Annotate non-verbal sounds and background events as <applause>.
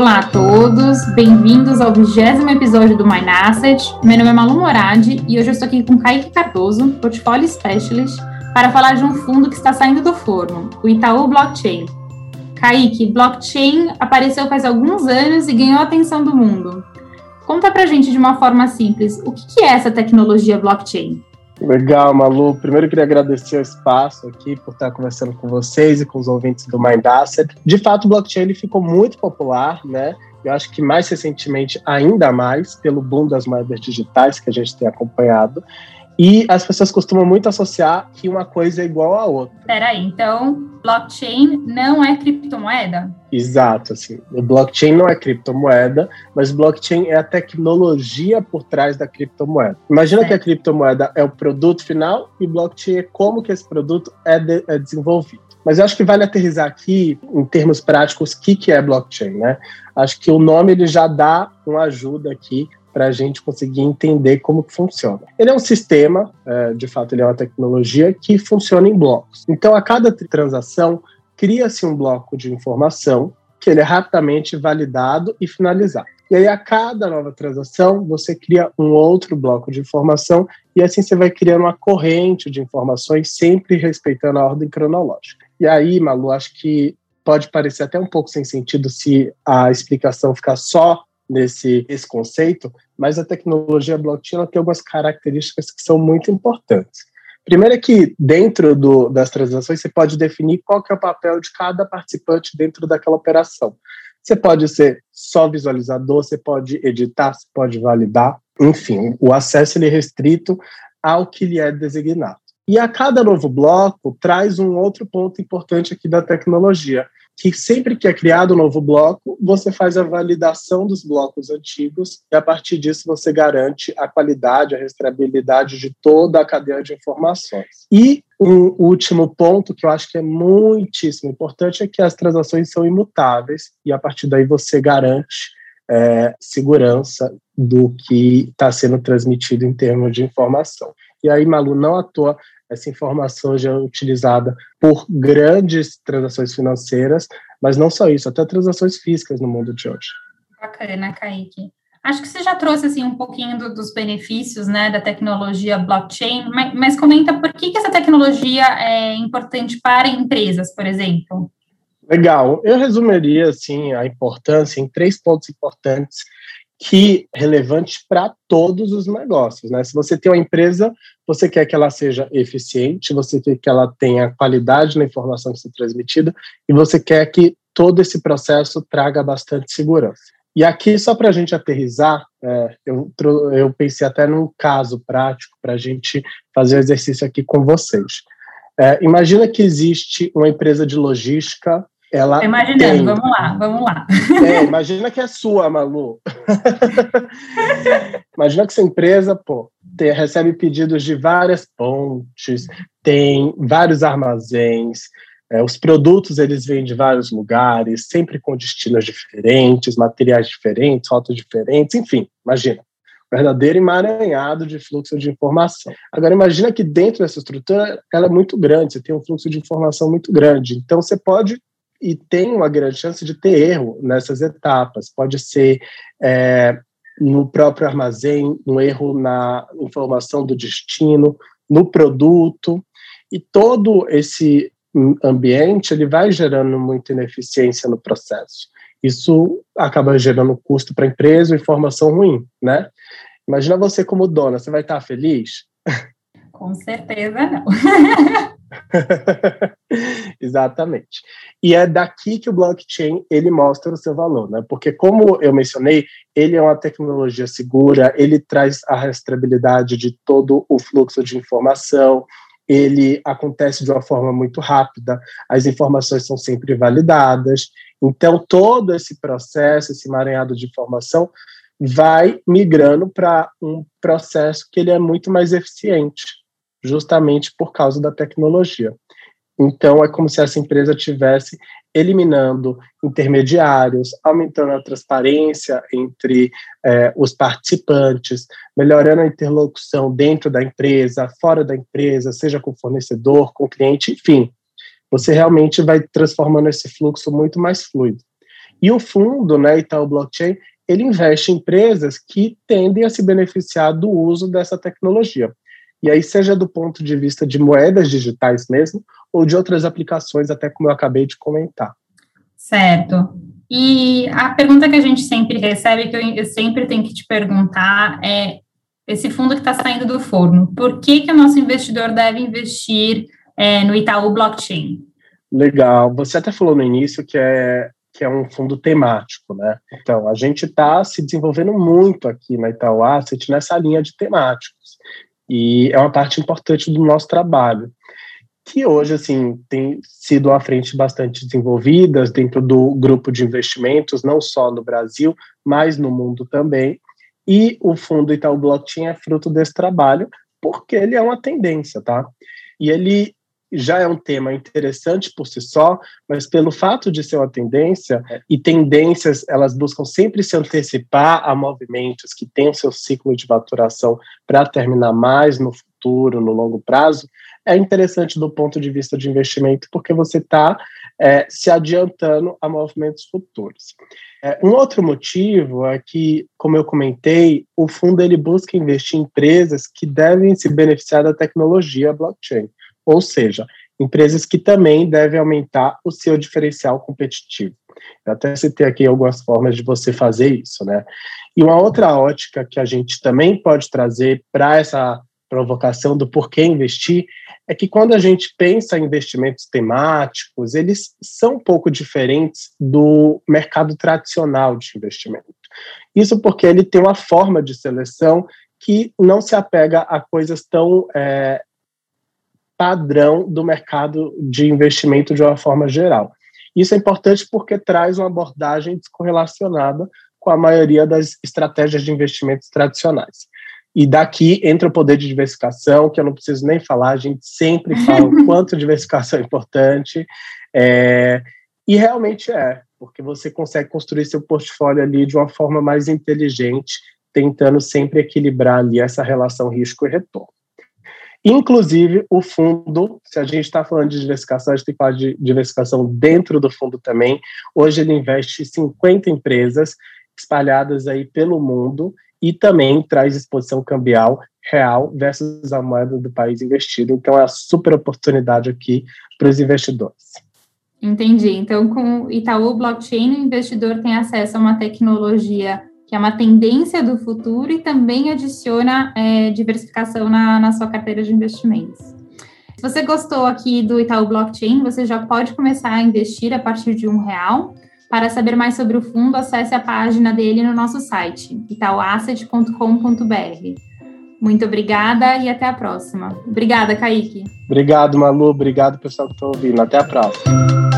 Olá a todos, bem-vindos ao vigésimo episódio do Mine Asset. Meu nome é Malu Moradi e hoje eu estou aqui com Kaique Cardoso, Portfolio Specialist, para falar de um fundo que está saindo do forno, o Itaú Blockchain. Kaique, blockchain apareceu faz alguns anos e ganhou a atenção do mundo. Conta pra gente de uma forma simples, o que é essa tecnologia blockchain? Legal, Malu. Primeiro queria agradecer o espaço aqui por estar conversando com vocês e com os ouvintes do Mind Asset. De fato, o blockchain ele ficou muito popular, né? Eu acho que mais recentemente, ainda mais, pelo boom das moedas digitais que a gente tem acompanhado. E as pessoas costumam muito associar que uma coisa é igual à outra. Peraí, então blockchain não é criptomoeda? Exato, assim. O blockchain não é criptomoeda, mas blockchain é a tecnologia por trás da criptomoeda. Imagina certo. que a criptomoeda é o produto final e blockchain é como que esse produto é, de, é desenvolvido. Mas eu acho que vale aterrizar aqui, em termos práticos, o que, que é blockchain, né? Acho que o nome ele já dá uma ajuda aqui para a gente conseguir entender como que funciona. Ele é um sistema, é, de fato, ele é uma tecnologia que funciona em blocos. Então, a cada transação, cria-se um bloco de informação que ele é rapidamente validado e finalizado. E aí, a cada nova transação, você cria um outro bloco de informação e assim você vai criando uma corrente de informações, sempre respeitando a ordem cronológica. E aí, Malu, acho que pode parecer até um pouco sem sentido se a explicação ficar só nesse esse conceito, mas a tecnologia blockchain tem algumas características que são muito importantes. Primeiro é que dentro do, das transações você pode definir qual é o papel de cada participante dentro daquela operação. Você pode ser só visualizador, você pode editar, você pode validar, enfim, o acesso ele é restrito ao que lhe é designado. E a cada novo bloco traz um outro ponto importante aqui da tecnologia, que sempre que é criado um novo bloco, você faz a validação dos blocos antigos e a partir disso você garante a qualidade, a rastreabilidade de toda a cadeia de informações. E um último ponto que eu acho que é muitíssimo importante é que as transações são imutáveis e a partir daí você garante é, segurança do que está sendo transmitido em termos de informação. E aí, Malu, não à toa, essa informação já é utilizada por grandes transações financeiras, mas não só isso, até transações físicas no mundo de hoje. Bacana, Kaique. Acho que você já trouxe assim um pouquinho do, dos benefícios né, da tecnologia blockchain, mas, mas comenta por que, que essa tecnologia é importante para empresas, por exemplo. Legal. Eu resumiria assim a importância em três pontos importantes que relevante para todos os negócios, né? Se você tem uma empresa, você quer que ela seja eficiente, você quer que ela tenha qualidade na informação que está transmitida e você quer que todo esse processo traga bastante segurança. E aqui, só para a gente aterrizar, é, eu, eu pensei até num caso prático para a gente fazer o exercício aqui com vocês. É, imagina que existe uma empresa de logística ela Imaginando, tem... vamos lá, vamos lá. É, imagina que é sua, Malu. <laughs> imagina que essa empresa, pô, tem, recebe pedidos de várias pontes, tem vários armazéns, é, os produtos eles vêm de vários lugares, sempre com destinos diferentes, materiais diferentes, rotas diferentes, enfim, imagina. Verdadeiro emaranhado de fluxo de informação. Agora, imagina que dentro dessa estrutura ela é muito grande, você tem um fluxo de informação muito grande. Então, você pode e tem uma grande chance de ter erro nessas etapas. Pode ser é, no próprio armazém, um erro na informação do destino, no produto, e todo esse ambiente ele vai gerando muita ineficiência no processo. Isso acaba gerando custo para a empresa, informação ruim, né? Imagina você como dona, você vai estar feliz? Com certeza não. <laughs> Exatamente. E é daqui que o blockchain ele mostra o seu valor, né? Porque como eu mencionei, ele é uma tecnologia segura, ele traz a rastreabilidade de todo o fluxo de informação, ele acontece de uma forma muito rápida, as informações são sempre validadas. Então todo esse processo, esse emaranhado de informação vai migrando para um processo que ele é muito mais eficiente justamente por causa da tecnologia. Então, é como se essa empresa tivesse eliminando intermediários, aumentando a transparência entre é, os participantes, melhorando a interlocução dentro da empresa, fora da empresa, seja com fornecedor, com cliente, enfim. Você realmente vai transformando esse fluxo muito mais fluido. E o fundo, né, Itaú Blockchain, ele investe em empresas que tendem a se beneficiar do uso dessa tecnologia. E aí, seja do ponto de vista de moedas digitais mesmo, ou de outras aplicações, até como eu acabei de comentar. Certo. E a pergunta que a gente sempre recebe, que eu sempre tenho que te perguntar, é esse fundo que está saindo do forno, por que, que o nosso investidor deve investir é, no Itaú Blockchain? Legal. Você até falou no início que é que é um fundo temático, né? Então, a gente está se desenvolvendo muito aqui na Itaú Asset nessa linha de temáticos. E é uma parte importante do nosso trabalho, que hoje, assim, tem sido à frente bastante desenvolvidas dentro do grupo de investimentos, não só no Brasil, mas no mundo também. E o fundo Itaú Blockchain é fruto desse trabalho, porque ele é uma tendência, tá? E ele já é um tema interessante por si só, mas pelo fato de ser uma tendência, e tendências elas buscam sempre se antecipar a movimentos que têm o seu ciclo de maturação para terminar mais no futuro, no longo prazo, é interessante do ponto de vista de investimento, porque você está é, se adiantando a movimentos futuros. É, um outro motivo é que, como eu comentei, o fundo ele busca investir em empresas que devem se beneficiar da tecnologia blockchain. Ou seja, empresas que também devem aumentar o seu diferencial competitivo. Eu até citei aqui algumas formas de você fazer isso, né? E uma outra ótica que a gente também pode trazer para essa provocação do porquê investir é que quando a gente pensa em investimentos temáticos, eles são um pouco diferentes do mercado tradicional de investimento. Isso porque ele tem uma forma de seleção que não se apega a coisas tão é, padrão do mercado de investimento de uma forma geral. Isso é importante porque traz uma abordagem descorrelacionada com a maioria das estratégias de investimentos tradicionais. E daqui entra o poder de diversificação, que eu não preciso nem falar, a gente sempre fala o <laughs> quanto diversificação é importante. É, e realmente é, porque você consegue construir seu portfólio ali de uma forma mais inteligente, tentando sempre equilibrar ali essa relação risco e retorno. Inclusive, o fundo, se a gente está falando de diversificação, a gente tem que falar de diversificação dentro do fundo também. Hoje ele investe em 50 empresas espalhadas aí pelo mundo e também traz exposição cambial real versus a moeda do país investido. Então, é uma super oportunidade aqui para os investidores. Entendi. Então, com o Itaú Blockchain, o investidor tem acesso a uma tecnologia que é uma tendência do futuro e também adiciona é, diversificação na, na sua carteira de investimentos. Se você gostou aqui do Itaú Blockchain, você já pode começar a investir a partir de um real. Para saber mais sobre o fundo, acesse a página dele no nosso site, itauasset.com.br. Muito obrigada e até a próxima. Obrigada, Kaique. Obrigado, Malu. Obrigado, pessoal que estão ouvindo. Até a próxima.